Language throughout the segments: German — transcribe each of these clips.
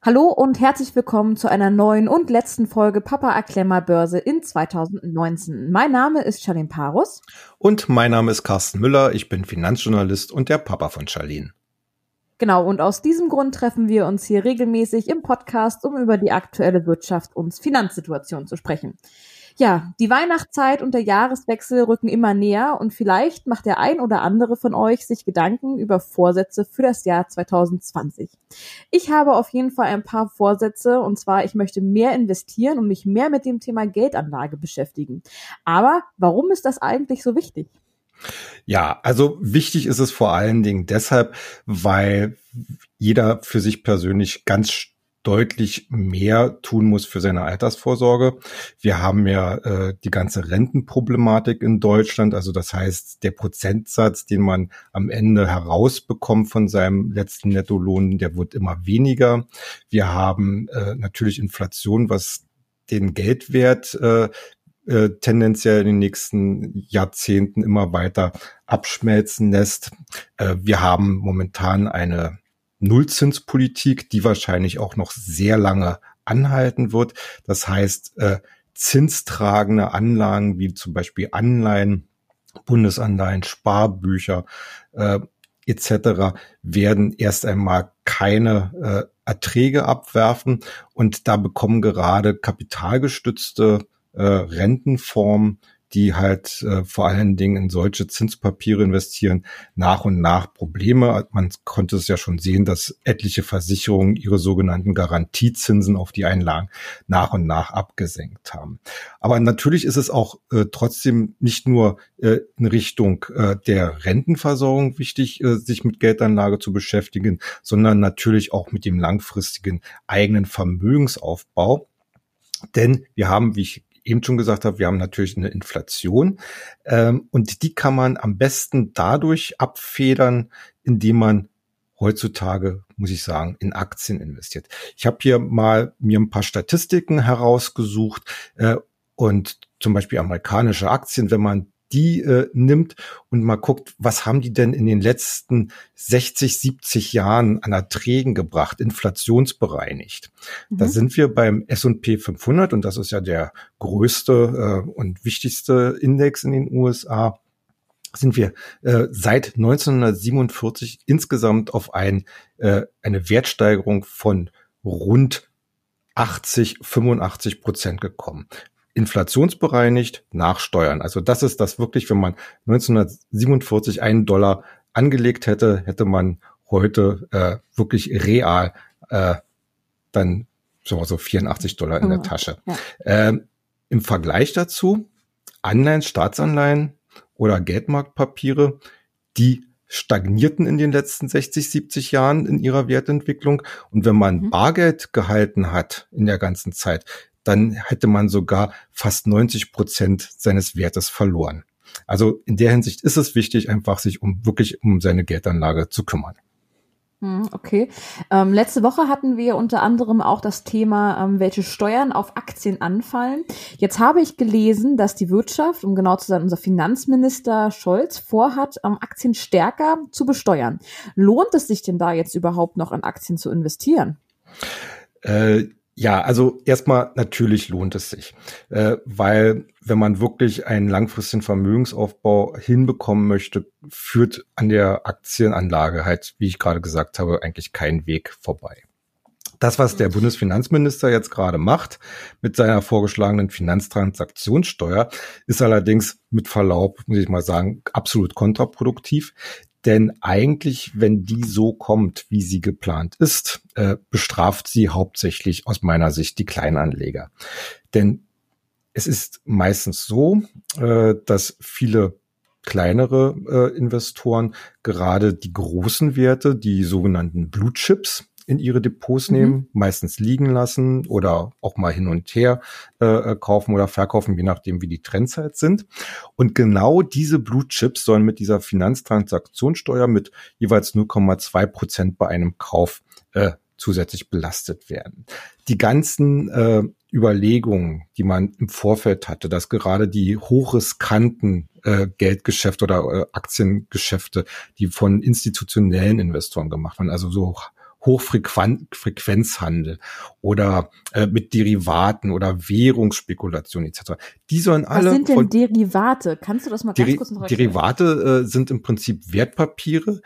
Hallo und herzlich willkommen zu einer neuen und letzten Folge Papa Erklär Börse in 2019. Mein Name ist Charlene Parus. Und mein Name ist Carsten Müller. Ich bin Finanzjournalist und der Papa von Charlene. Genau, und aus diesem Grund treffen wir uns hier regelmäßig im Podcast, um über die aktuelle Wirtschaft und Finanzsituation zu sprechen. Ja, die Weihnachtszeit und der Jahreswechsel rücken immer näher und vielleicht macht der ein oder andere von euch sich Gedanken über Vorsätze für das Jahr 2020. Ich habe auf jeden Fall ein paar Vorsätze und zwar, ich möchte mehr investieren und mich mehr mit dem Thema Geldanlage beschäftigen. Aber warum ist das eigentlich so wichtig? Ja, also wichtig ist es vor allen Dingen deshalb, weil jeder für sich persönlich ganz deutlich mehr tun muss für seine Altersvorsorge. Wir haben ja äh, die ganze Rentenproblematik in Deutschland. Also das heißt, der Prozentsatz, den man am Ende herausbekommt von seinem letzten Nettolohn, der wird immer weniger. Wir haben äh, natürlich Inflation, was den Geldwert äh, äh, tendenziell in den nächsten Jahrzehnten immer weiter abschmelzen lässt. Äh, wir haben momentan eine Nullzinspolitik, die wahrscheinlich auch noch sehr lange anhalten wird. Das heißt, äh, zinstragende Anlagen wie zum Beispiel Anleihen, Bundesanleihen, Sparbücher äh, etc. werden erst einmal keine äh, Erträge abwerfen und da bekommen gerade kapitalgestützte äh, Rentenformen die halt äh, vor allen Dingen in solche Zinspapiere investieren, nach und nach Probleme. Man konnte es ja schon sehen, dass etliche Versicherungen ihre sogenannten Garantiezinsen auf die Einlagen nach und nach abgesenkt haben. Aber natürlich ist es auch äh, trotzdem nicht nur äh, in Richtung äh, der Rentenversorgung wichtig, äh, sich mit Geldanlage zu beschäftigen, sondern natürlich auch mit dem langfristigen eigenen Vermögensaufbau. Denn wir haben, wie ich eben schon gesagt habe, wir haben natürlich eine Inflation ähm, und die kann man am besten dadurch abfedern, indem man heutzutage, muss ich sagen, in Aktien investiert. Ich habe hier mal mir ein paar Statistiken herausgesucht äh, und zum Beispiel amerikanische Aktien, wenn man die äh, nimmt und mal guckt, was haben die denn in den letzten 60, 70 Jahren an Erträgen gebracht, inflationsbereinigt. Mhm. Da sind wir beim S&P 500 und das ist ja der größte äh, und wichtigste Index in den USA sind wir äh, seit 1947 insgesamt auf ein, äh, eine Wertsteigerung von rund 80, 85 Prozent gekommen inflationsbereinigt nachsteuern. Also das ist das wirklich, wenn man 1947 einen Dollar angelegt hätte, hätte man heute äh, wirklich real äh, dann so, so 84 Dollar in der Tasche. Ja. Ähm, Im Vergleich dazu, Anleihen, Staatsanleihen oder Geldmarktpapiere, die stagnierten in den letzten 60, 70 Jahren in ihrer Wertentwicklung. Und wenn man mhm. Bargeld gehalten hat in der ganzen Zeit, dann hätte man sogar fast 90 Prozent seines Wertes verloren. Also in der Hinsicht ist es wichtig, einfach sich um wirklich um seine Geldanlage zu kümmern. Hm, okay. Ähm, letzte Woche hatten wir unter anderem auch das Thema, ähm, welche Steuern auf Aktien anfallen. Jetzt habe ich gelesen, dass die Wirtschaft, um genau zu sein, unser Finanzminister Scholz vorhat, ähm, Aktien stärker zu besteuern. Lohnt es sich denn da jetzt überhaupt noch in Aktien zu investieren? Äh, ja, also erstmal natürlich lohnt es sich, äh, weil wenn man wirklich einen langfristigen Vermögensaufbau hinbekommen möchte, führt an der Aktienanlage halt, wie ich gerade gesagt habe, eigentlich kein Weg vorbei. Das, was der Bundesfinanzminister jetzt gerade macht mit seiner vorgeschlagenen Finanztransaktionssteuer, ist allerdings mit Verlaub, muss ich mal sagen, absolut kontraproduktiv. Denn eigentlich, wenn die so kommt, wie sie geplant ist, äh, bestraft sie hauptsächlich aus meiner Sicht die Kleinanleger. Denn es ist meistens so, äh, dass viele kleinere äh, Investoren gerade die großen Werte, die sogenannten Blue Chips, in ihre Depots mhm. nehmen, meistens liegen lassen oder auch mal hin und her äh, kaufen oder verkaufen, je nachdem, wie die Trends halt sind. Und genau diese Blue Chips sollen mit dieser Finanztransaktionssteuer mit jeweils 0,2 Prozent bei einem Kauf äh, zusätzlich belastet werden. Die ganzen äh, Überlegungen, die man im Vorfeld hatte, dass gerade die hochriskanten äh, Geldgeschäfte oder äh, Aktiengeschäfte, die von institutionellen Investoren gemacht werden, also so Hochfrequenzhandel oder äh, mit Derivaten oder Währungsspekulation etc. Die sollen alle. Was sind denn Derivate? Kannst du das mal ganz kurz noch erklären? Derivate äh, sind im Prinzip Wertpapiere,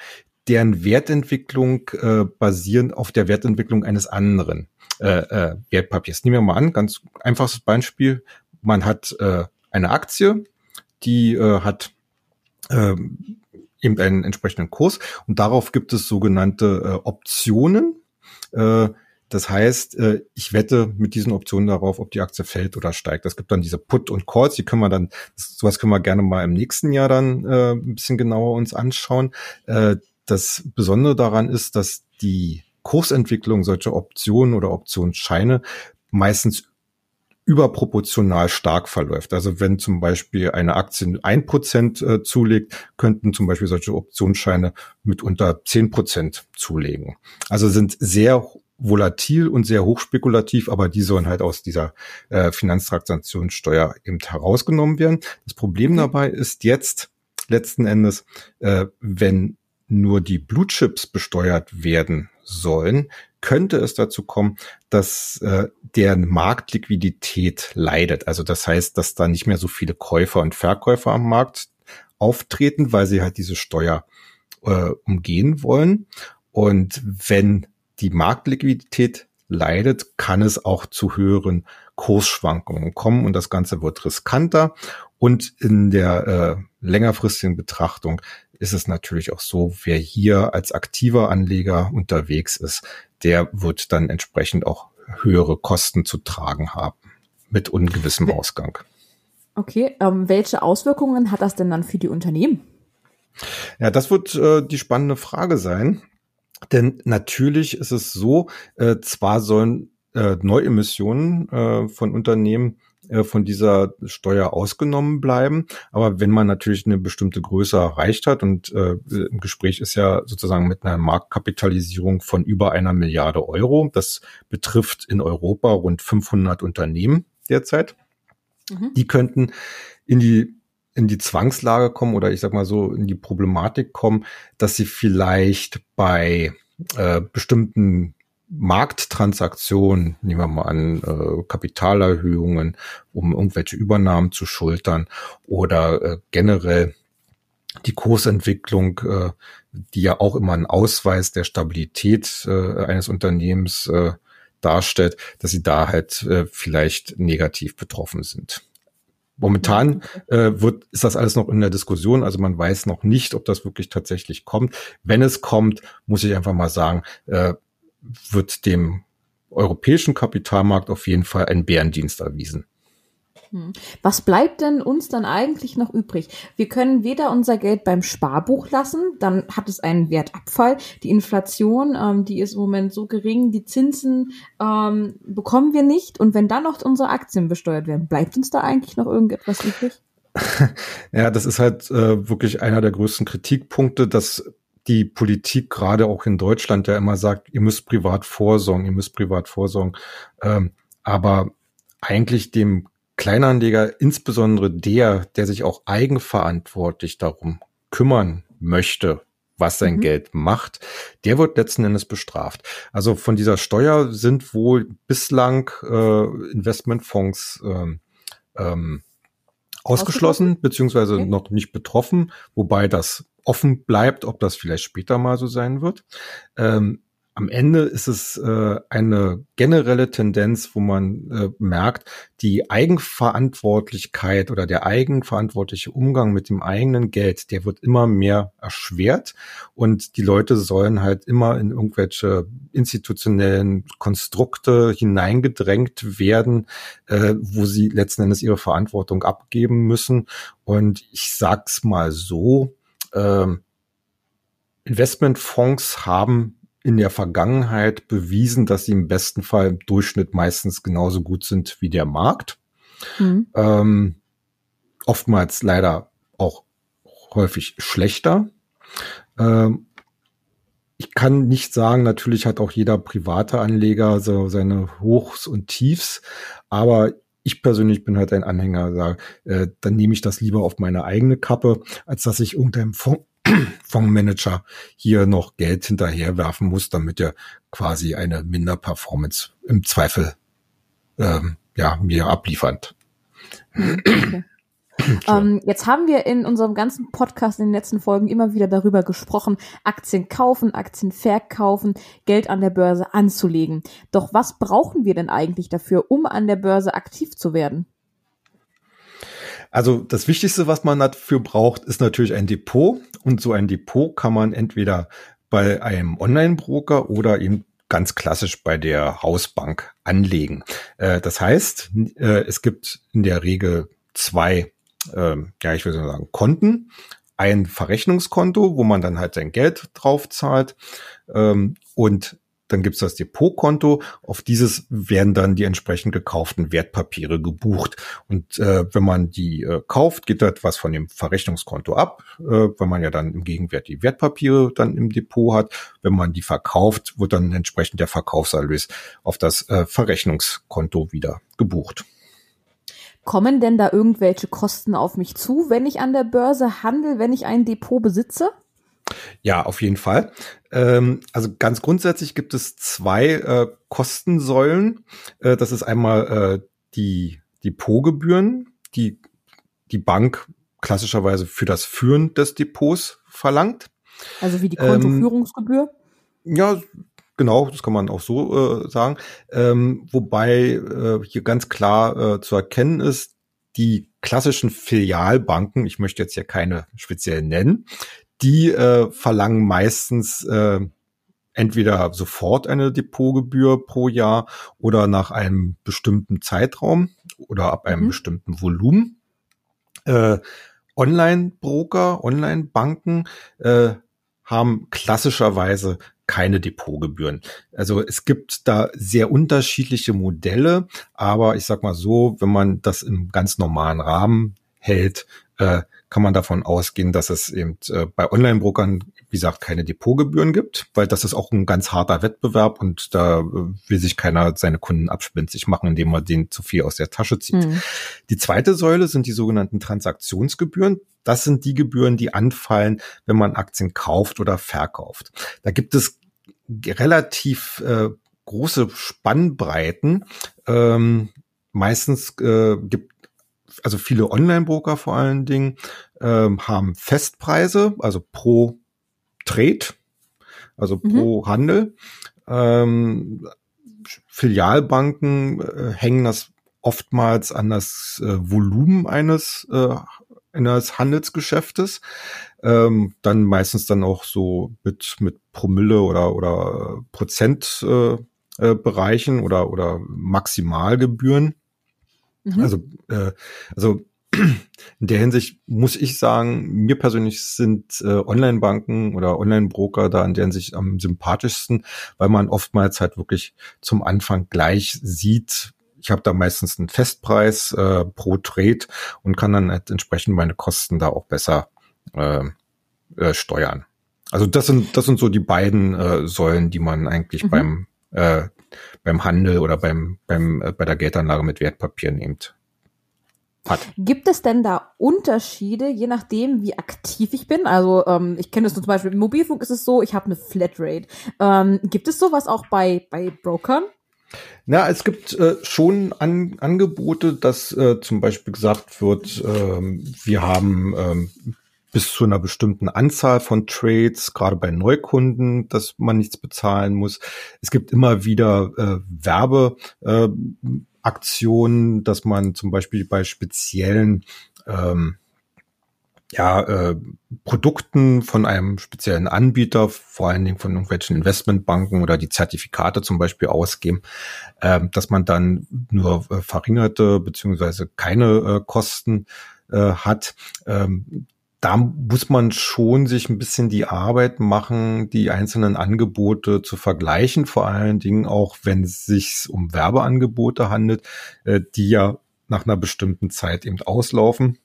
deren Wertentwicklung äh, basieren auf der Wertentwicklung eines anderen äh, äh, Wertpapiers. Nehmen wir mal an, ganz einfaches Beispiel. Man hat äh, eine Aktie, die äh, hat äh, eben einen entsprechenden Kurs und darauf gibt es sogenannte äh, Optionen. Äh, das heißt, äh, ich wette mit diesen Optionen darauf, ob die Aktie fällt oder steigt. Es gibt dann diese Put und Calls, die können wir dann, sowas können wir gerne mal im nächsten Jahr dann äh, ein bisschen genauer uns anschauen. Äh, das Besondere daran ist, dass die Kursentwicklung solcher Optionen oder Optionsscheine meistens überproportional stark verläuft. Also wenn zum Beispiel eine Aktie ein Prozent äh, zulegt, könnten zum Beispiel solche Optionsscheine mitunter zehn Prozent zulegen. Also sind sehr volatil und sehr hochspekulativ, aber die sollen halt aus dieser äh, Finanztransaktionssteuer eben herausgenommen werden. Das Problem dabei ist jetzt letzten Endes, äh, wenn nur die Blue Chips besteuert werden sollen, könnte es dazu kommen, dass äh, deren Marktliquidität leidet. Also das heißt, dass da nicht mehr so viele Käufer und Verkäufer am Markt auftreten, weil sie halt diese Steuer äh, umgehen wollen. Und wenn die Marktliquidität leidet, kann es auch zu höheren Kursschwankungen kommen und das Ganze wird riskanter. Und in der äh, längerfristigen Betrachtung ist es natürlich auch so, wer hier als aktiver Anleger unterwegs ist, der wird dann entsprechend auch höhere Kosten zu tragen haben mit ungewissem Ausgang. Okay, ähm, welche Auswirkungen hat das denn dann für die Unternehmen? Ja, das wird äh, die spannende Frage sein. Denn natürlich ist es so, äh, zwar sollen äh, Neuemissionen äh, von Unternehmen von dieser Steuer ausgenommen bleiben. Aber wenn man natürlich eine bestimmte Größe erreicht hat und äh, im Gespräch ist ja sozusagen mit einer Marktkapitalisierung von über einer Milliarde Euro, das betrifft in Europa rund 500 Unternehmen derzeit, mhm. die könnten in die in die Zwangslage kommen oder ich sag mal so in die Problematik kommen, dass sie vielleicht bei äh, bestimmten Markttransaktionen, nehmen wir mal an, äh, Kapitalerhöhungen, um irgendwelche Übernahmen zu schultern oder äh, generell die Kursentwicklung, äh, die ja auch immer ein Ausweis der Stabilität äh, eines Unternehmens äh, darstellt, dass sie da halt äh, vielleicht negativ betroffen sind. Momentan äh, wird, ist das alles noch in der Diskussion, also man weiß noch nicht, ob das wirklich tatsächlich kommt. Wenn es kommt, muss ich einfach mal sagen, äh, wird dem europäischen Kapitalmarkt auf jeden Fall ein Bärendienst erwiesen. Hm. Was bleibt denn uns dann eigentlich noch übrig? Wir können weder unser Geld beim Sparbuch lassen, dann hat es einen Wertabfall. Die Inflation, ähm, die ist im Moment so gering, die Zinsen ähm, bekommen wir nicht. Und wenn dann noch unsere Aktien besteuert werden, bleibt uns da eigentlich noch irgendetwas übrig? ja, das ist halt äh, wirklich einer der größten Kritikpunkte, dass die Politik gerade auch in Deutschland ja immer sagt, ihr müsst privat vorsorgen, ihr müsst privat vorsorgen. Ähm, aber eigentlich dem Kleinanleger, insbesondere der, der sich auch eigenverantwortlich darum kümmern möchte, was sein mhm. Geld macht, der wird letzten Endes bestraft. Also von dieser Steuer sind wohl bislang äh, Investmentfonds ähm, ähm, ausgeschlossen, beziehungsweise okay. noch nicht betroffen, wobei das offen bleibt, ob das vielleicht später mal so sein wird. Ähm, am Ende ist es äh, eine generelle Tendenz, wo man äh, merkt, die Eigenverantwortlichkeit oder der eigenverantwortliche Umgang mit dem eigenen Geld, der wird immer mehr erschwert und die Leute sollen halt immer in irgendwelche institutionellen Konstrukte hineingedrängt werden, äh, wo sie letzten Endes ihre Verantwortung abgeben müssen. Und ich sag's mal so, äh, Investmentfonds haben in der Vergangenheit bewiesen, dass sie im besten Fall im Durchschnitt meistens genauso gut sind wie der Markt. Mhm. Ähm, oftmals leider auch häufig schlechter. Ähm, ich kann nicht sagen, natürlich hat auch jeder private Anleger so seine Hochs und Tiefs, aber ich persönlich bin halt ein Anhänger, sage, äh, dann nehme ich das lieber auf meine eigene Kappe, als dass ich irgendeinem Fonds Fondsmanager hier noch Geld hinterherwerfen muss, damit er quasi eine Minderperformance im Zweifel ähm, ja mir abliefert. Okay. Ähm, jetzt haben wir in unserem ganzen Podcast in den letzten Folgen immer wieder darüber gesprochen, Aktien kaufen, Aktien verkaufen, Geld an der Börse anzulegen. Doch was brauchen wir denn eigentlich dafür, um an der Börse aktiv zu werden? Also das Wichtigste, was man dafür braucht, ist natürlich ein Depot. Und so ein Depot kann man entweder bei einem Online-Broker oder eben ganz klassisch bei der Hausbank anlegen. Äh, das heißt, äh, es gibt in der Regel zwei, äh, ja, ich würde sagen, Konten. Ein Verrechnungskonto, wo man dann halt sein Geld drauf zahlt ähm, und dann gibt's das Depotkonto. Auf dieses werden dann die entsprechend gekauften Wertpapiere gebucht. Und äh, wenn man die äh, kauft, geht das was von dem Verrechnungskonto ab, äh, weil man ja dann im Gegenwert die Wertpapiere dann im Depot hat. Wenn man die verkauft, wird dann entsprechend der Verkaufserlös auf das äh, Verrechnungskonto wieder gebucht. Kommen denn da irgendwelche Kosten auf mich zu, wenn ich an der Börse handle, wenn ich ein Depot besitze? Ja, auf jeden Fall. Ähm, also ganz grundsätzlich gibt es zwei äh, Kostensäulen. Äh, das ist einmal äh, die Depotgebühren, die die Bank klassischerweise für das Führen des Depots verlangt. Also wie die Kontoführungsgebühr? Ähm, ja, genau, das kann man auch so äh, sagen. Ähm, wobei äh, hier ganz klar äh, zu erkennen ist, die klassischen Filialbanken, ich möchte jetzt hier keine speziell nennen, die äh, verlangen meistens äh, entweder sofort eine Depotgebühr pro Jahr oder nach einem bestimmten Zeitraum oder ab einem mhm. bestimmten Volumen. Äh, Online-Broker, Online-Banken äh, haben klassischerweise keine Depotgebühren. Also es gibt da sehr unterschiedliche Modelle, aber ich sag mal so, wenn man das im ganz normalen Rahmen hält, äh, kann man davon ausgehen, dass es eben äh, bei Online-Brokern, wie gesagt, keine Depotgebühren gibt, weil das ist auch ein ganz harter Wettbewerb und da äh, will sich keiner seine Kunden abspenstig machen, indem er den zu viel aus der Tasche zieht. Mhm. Die zweite Säule sind die sogenannten Transaktionsgebühren. Das sind die Gebühren, die anfallen, wenn man Aktien kauft oder verkauft. Da gibt es relativ äh, große Spannbreiten. Ähm, meistens äh, gibt also viele Online-Broker vor allen Dingen, ähm, haben Festpreise, also pro Trade, also mhm. pro Handel. Ähm, Filialbanken äh, hängen das oftmals an das äh, Volumen eines, äh, eines Handelsgeschäftes. Ähm, dann meistens dann auch so mit, mit Promille oder, oder Prozent äh, äh, Bereichen oder, oder Maximalgebühren. Mhm. Also, äh, also in der Hinsicht muss ich sagen, mir persönlich sind äh, Online-Banken oder Online-Broker da in der Hinsicht am sympathischsten, weil man oftmals halt wirklich zum Anfang gleich sieht, ich habe da meistens einen Festpreis äh, pro Trade und kann dann halt entsprechend meine Kosten da auch besser äh, äh, steuern. Also das sind das sind so die beiden äh, Säulen, die man eigentlich mhm. beim äh, beim Handel oder beim, beim, äh, bei der Geldanlage mit Wertpapieren nimmt. Hat. Gibt es denn da Unterschiede, je nachdem, wie aktiv ich bin? Also ähm, ich kenne das zum Beispiel im Mobilfunk ist es so, ich habe eine Flatrate. Ähm, gibt es sowas auch bei, bei Brokern? Na, es gibt äh, schon An Angebote, dass äh, zum Beispiel gesagt wird, ähm, wir haben ähm, bis zu einer bestimmten Anzahl von Trades, gerade bei Neukunden, dass man nichts bezahlen muss. Es gibt immer wieder äh, Werbeaktionen, äh, dass man zum Beispiel bei speziellen ähm, ja, äh, Produkten von einem speziellen Anbieter, vor allen Dingen von irgendwelchen Investmentbanken oder die Zertifikate zum Beispiel ausgeben, äh, dass man dann nur äh, verringerte beziehungsweise keine äh, Kosten äh, hat. Ähm, da muss man schon sich ein bisschen die Arbeit machen, die einzelnen Angebote zu vergleichen, vor allen Dingen auch, wenn es sich um Werbeangebote handelt, äh, die ja nach einer bestimmten Zeit eben auslaufen.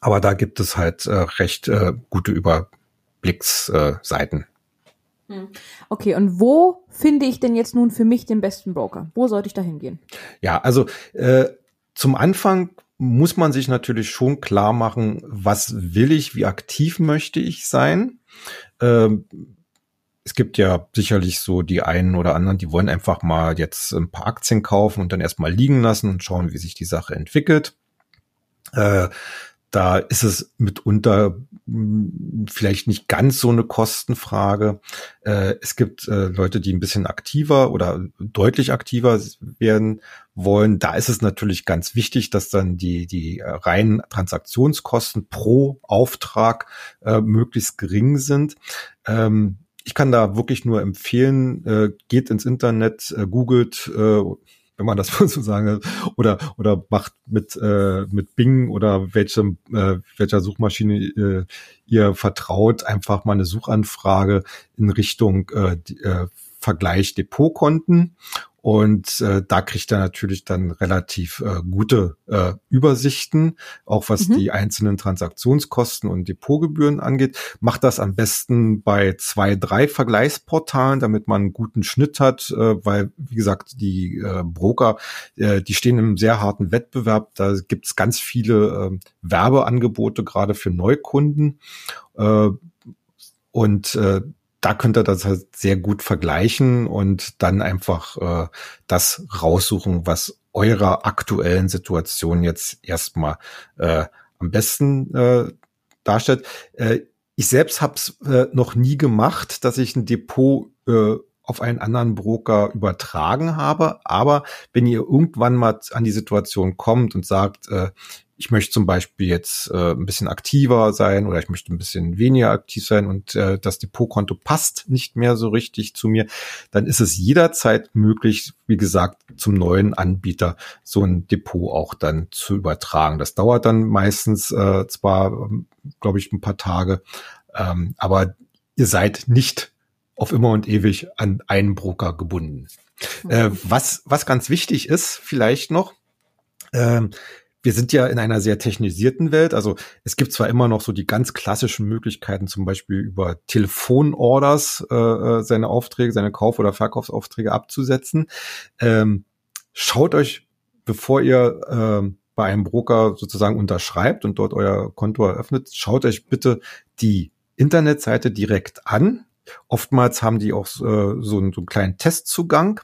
Aber da gibt es halt äh, recht äh, gute Überblicksseiten. Hm. Okay, und wo finde ich denn jetzt nun für mich den besten Broker? Wo sollte ich da hingehen? Ja, also äh, zum Anfang muss man sich natürlich schon klar machen, was will ich, wie aktiv möchte ich sein. Ähm, es gibt ja sicherlich so die einen oder anderen, die wollen einfach mal jetzt ein paar Aktien kaufen und dann erstmal liegen lassen und schauen, wie sich die Sache entwickelt. Äh, da ist es mitunter hm, vielleicht nicht ganz so eine Kostenfrage. Äh, es gibt äh, Leute, die ein bisschen aktiver oder deutlich aktiver werden wollen. Da ist es natürlich ganz wichtig, dass dann die, die reinen Transaktionskosten pro Auftrag äh, möglichst gering sind. Ähm, ich kann da wirklich nur empfehlen, äh, geht ins Internet, äh, googelt, äh, wenn man das so sagen oder oder macht mit äh, mit Bing oder welchem äh, welcher Suchmaschine äh, ihr vertraut einfach mal eine Suchanfrage in Richtung äh, die, äh, Vergleich Depotkonten und äh, da kriegt er natürlich dann relativ äh, gute äh, Übersichten, auch was mhm. die einzelnen Transaktionskosten und Depotgebühren angeht. Macht das am besten bei zwei, drei Vergleichsportalen, damit man einen guten Schnitt hat, äh, weil, wie gesagt, die äh, Broker, äh, die stehen im sehr harten Wettbewerb. Da gibt's ganz viele äh, Werbeangebote, gerade für Neukunden. Äh, und äh, da könnt ihr das halt sehr gut vergleichen und dann einfach äh, das raussuchen, was eurer aktuellen Situation jetzt erstmal äh, am besten äh, darstellt. Äh, ich selbst habe es äh, noch nie gemacht, dass ich ein Depot äh, auf einen anderen Broker übertragen habe. Aber wenn ihr irgendwann mal an die Situation kommt und sagt, äh, ich möchte zum Beispiel jetzt äh, ein bisschen aktiver sein oder ich möchte ein bisschen weniger aktiv sein und äh, das Depotkonto passt nicht mehr so richtig zu mir, dann ist es jederzeit möglich, wie gesagt, zum neuen Anbieter so ein Depot auch dann zu übertragen. Das dauert dann meistens äh, zwar, glaube ich, ein paar Tage, ähm, aber ihr seid nicht auf immer und ewig an einen Broker gebunden. Äh, was, was ganz wichtig ist, vielleicht noch, ähm, wir sind ja in einer sehr technisierten Welt. Also es gibt zwar immer noch so die ganz klassischen Möglichkeiten, zum Beispiel über Telefonorders äh, äh, seine Aufträge, seine Kauf- oder Verkaufsaufträge abzusetzen. Ähm, schaut euch, bevor ihr äh, bei einem Broker sozusagen unterschreibt und dort euer Konto eröffnet, schaut euch bitte die Internetseite direkt an. Oftmals haben die auch äh, so, einen, so einen kleinen Testzugang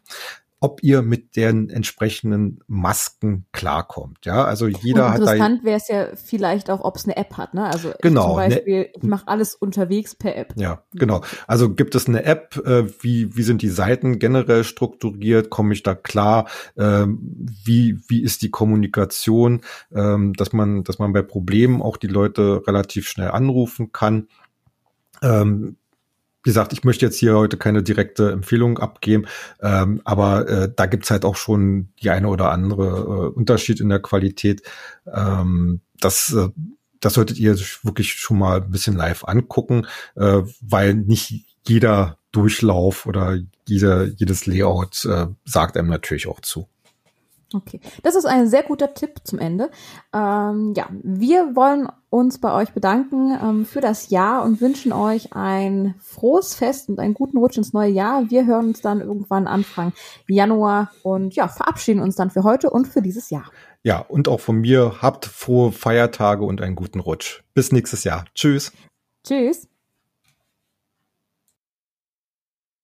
ob ihr mit den entsprechenden Masken klarkommt. Ja, also jeder hat Interessant wäre es ja vielleicht auch, ob es eine App hat. Ne? Also genau, zum Beispiel, ne, ich mache alles unterwegs per App. Ja, genau. Also gibt es eine App? Äh, wie wie sind die Seiten generell strukturiert? Komme ich da klar? Ähm, wie wie ist die Kommunikation? Ähm, dass man dass man bei Problemen auch die Leute relativ schnell anrufen kann. Ähm, wie gesagt, ich möchte jetzt hier heute keine direkte Empfehlung abgeben, ähm, aber äh, da gibt's halt auch schon die eine oder andere äh, Unterschied in der Qualität. Ähm, das, äh, das solltet ihr wirklich schon mal ein bisschen live angucken, äh, weil nicht jeder Durchlauf oder jeder, jedes Layout äh, sagt einem natürlich auch zu. Okay, das ist ein sehr guter Tipp zum Ende. Ähm, ja, wir wollen uns bei euch bedanken ähm, für das Jahr und wünschen euch ein frohes Fest und einen guten Rutsch ins neue Jahr. Wir hören uns dann irgendwann Anfang Januar und ja, verabschieden uns dann für heute und für dieses Jahr. Ja, und auch von mir habt frohe Feiertage und einen guten Rutsch. Bis nächstes Jahr. Tschüss. Tschüss.